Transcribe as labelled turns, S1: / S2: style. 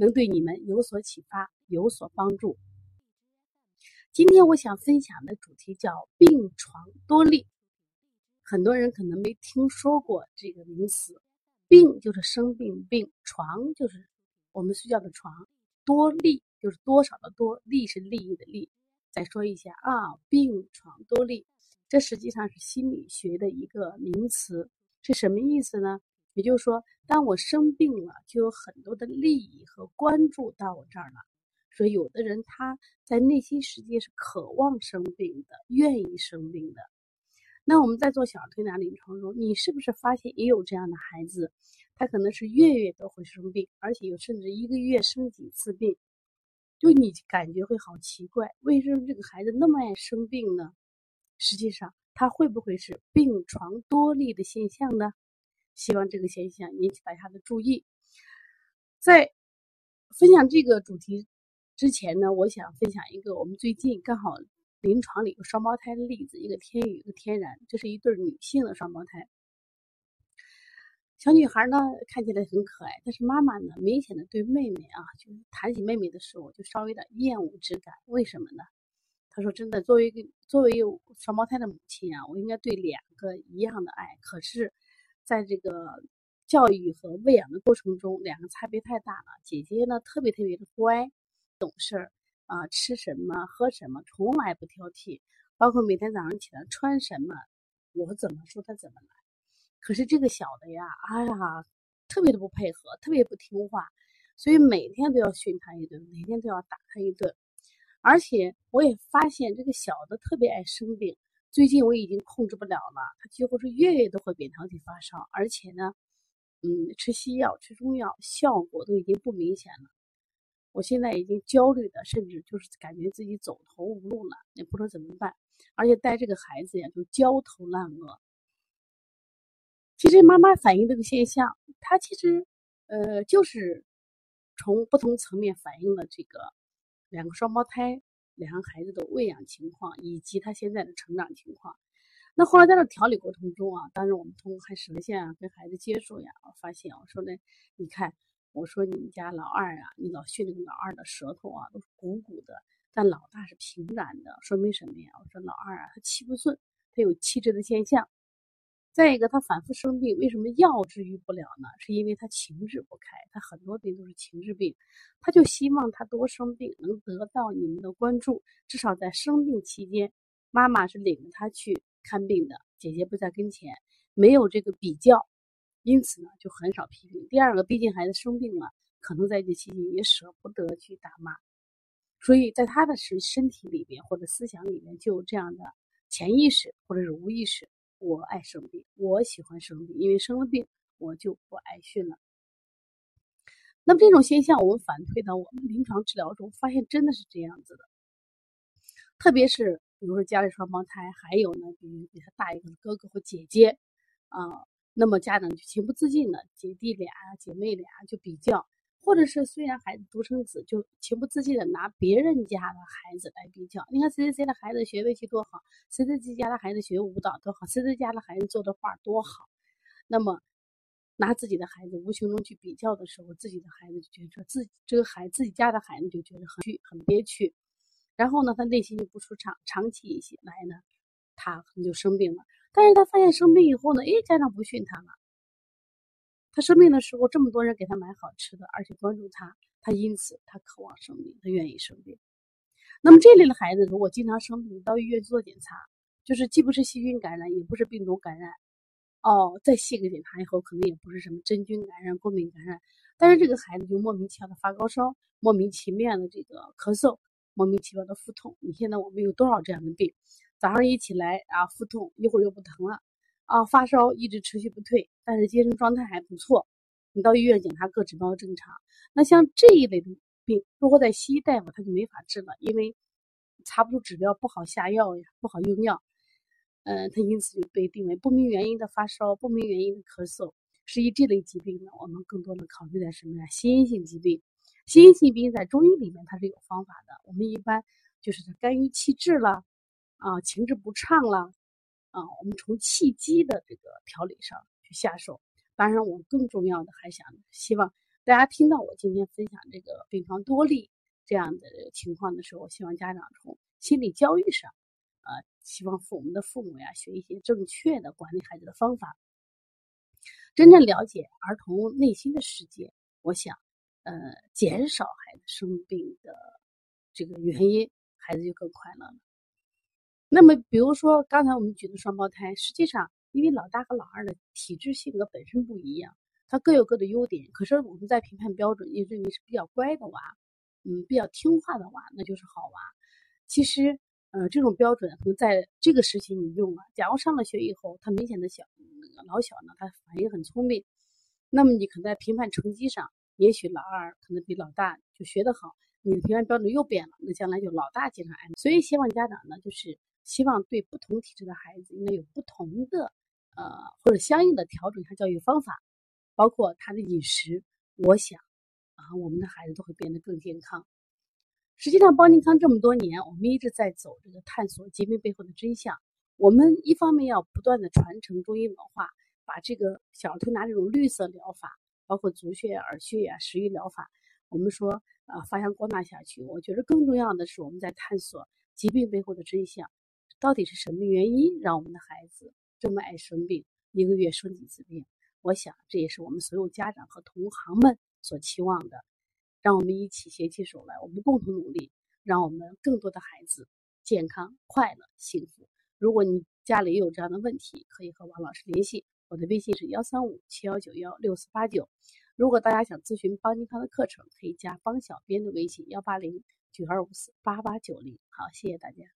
S1: 能对你们有所启发，有所帮助。今天我想分享的主题叫病床多利。很多人可能没听说过这个名词，病就是生病病，床就是我们睡觉的床，多利就是多少的多，利是利益的利。再说一下啊，病床多利，这实际上是心理学的一个名词，是什么意思呢？也就是说，当我生病了，就有很多的利益和关注到我这儿了。所以，有的人他在内心世界是渴望生病的，愿意生病的。那我们在做小儿推拿临床中，你是不是发现也有这样的孩子？他可能是月月都会生病，而且有甚至一个月生几次病，就你感觉会好奇怪，为什么这个孩子那么爱生病呢？实际上，他会不会是病床多利的现象呢？希望这个现象引起大家的注意。在分享这个主题之前呢，我想分享一个我们最近刚好临床里有双胞胎的例子，一个天宇，一个天然，这是一对女性的双胞胎。小女孩呢看起来很可爱，但是妈妈呢明显的对妹妹啊，就是谈起妹妹的时候就稍微有点厌恶之感。为什么呢？她说：“真的，作为一个作为双胞胎的母亲啊，我应该对两个一样的爱，可是。”在这个教育和喂养的过程中，两个差别太大了。姐姐呢，特别特别的乖，懂事儿啊，吃什么喝什么从来不挑剔，包括每天早上起来穿什么，我怎么说她怎么来。可是这个小的呀，哎呀，特别的不配合，特别不听话，所以每天都要训他一顿，每天都要打他一顿。而且我也发现这个小的特别爱生病。最近我已经控制不了了，他几乎是月月都会扁桃体发烧，而且呢，嗯，吃西药、吃中药效果都已经不明显了。我现在已经焦虑的，甚至就是感觉自己走投无路了，也不知道怎么办。而且带这个孩子呀，就焦头烂额。其实妈妈反映这个现象，她其实呃就是从不同层面反映了这个两个双胞胎。两个孩子的喂养情况以及他现在的成长情况，那后来在这调理过程中啊，当时我们通过看舌线啊，跟孩子接触呀，我发现我说呢，你看，我说你们家老二啊，你老训那个老二的舌头啊都是鼓鼓的，但老大是平展的，说明什么呀？我说老二啊，他气不顺，他有气滞的现象。再一个，他反复生病，为什么药治愈不了呢？是因为他情志不开，他很多病都是情志病，他就希望他多生病，能得到你们的关注。至少在生病期间，妈妈是领着他去看病的，姐姐不在跟前，没有这个比较，因此呢，就很少批评。第二个，毕竟孩子生病了，可能在这期间也舍不得去打骂，所以在他的身身体里边或者思想里面就有这样的潜意识或者是无意识。我爱生病，我喜欢生病，因为生了病我就不爱训了。那么这种现象，我们反推到我们临床治疗中，发现真的是这样子的。特别是比如说家里双胞胎，还有呢，比如比他大一个的哥哥或姐姐啊，那么家长就情不自禁的姐弟俩、姐妹俩就比较。或者是虽然孩子独生子，就情不自禁的拿别人家的孩子来比较。你看谁谁谁的孩子学围棋多好，谁谁谁家的孩子学舞蹈多好，谁谁家的孩子做的画多好。那么拿自己的孩子无形中去比较的时候，自己的孩子就觉得自己这个孩自己家的孩子就觉得很很憋屈，然后呢，他内心就不舒畅，长期一些来呢，他可能就生病了。但是他发现生病以后呢，哎，家长不训他了。他生病的时候，这么多人给他买好吃的，而且关注他，他因此他渴望生病，他愿意生病。那么这类的孩子，如果经常生病，到医院做检查，就是既不是细菌感染，也不是病毒感染，哦，再细个检查以后，可能也不是什么真菌感染、过敏感染，但是这个孩子就莫名其妙的发高烧，莫名其妙的这个咳嗽，莫名其妙的腹痛。你现在我们有多少这样的病？早上一起来啊，腹痛，一会儿又不疼了。啊，发烧一直持续不退，但是精神状态还不错。你到医院检查各指标正常。那像这一类的病，如果在西医大夫他就没法治了，因为查不出指标，不好下药呀，不好用药。嗯，他因此就被定为不明原因的发烧、不明原因的咳嗽。实际这类疾病呢，我们更多的考虑在什么呀？心因性疾病。心因性疾病在中医里面它是有方法的。我们一般就是肝郁气滞了，啊，情志不畅了，啊，我们从气机的这个调理上去下手。当然，我更重要的还想希望大家听到我今天分享这个病房多例这样的情况的时候，希望家长从心理教育上，呃，希望父母的父母呀学一些正确的管理孩子的方法。真正了解儿童内心的世界，我想，呃，减少孩子生病的这个原因，孩子就更快乐了。那么，比如说刚才我们举的双胞胎，实际上因为老大和老二的体质性格本身不一样，他各有各的优点。可是我们在评判标准也认为是比较乖的娃，嗯，比较听话的娃，那就是好娃。其实，呃，这种标准可能在这个时期你用了，假如上了学以后，他明显的小。老小呢，他反应很聪明，那么你可能在评判成绩上，也许老二可能比老大就学得好，你的评判标准又变了，那将来就老大经常挨骂。所以希望家长呢，就是希望对不同体质的孩子应该有不同的呃或者相应的调整一下教育方法，包括他的饮食。我想啊，我们的孩子都会变得更健康。实际上，邦尼康这么多年，我们一直在走这个探索疾病背后的真相。我们一方面要不断的传承中医文化，把这个小儿推拿这种绿色疗法，包括足穴、耳穴呀、食育疗法，我们说啊发扬光大下去。我觉得更重要的是我们在探索疾病背后的真相，到底是什么原因让我们的孩子这么爱生病，一个月生几次病？我想这也是我们所有家长和同行们所期望的。让我们一起携起手来，我们共同努力，让我们更多的孩子健康、快乐、幸福。如果你家里也有这样的问题，可以和王老师联系，我的微信是幺三五七幺九幺六四八九。如果大家想咨询邦尼康的课程，可以加邦小编的微信幺八零九二五四八八九零。好，谢谢大家。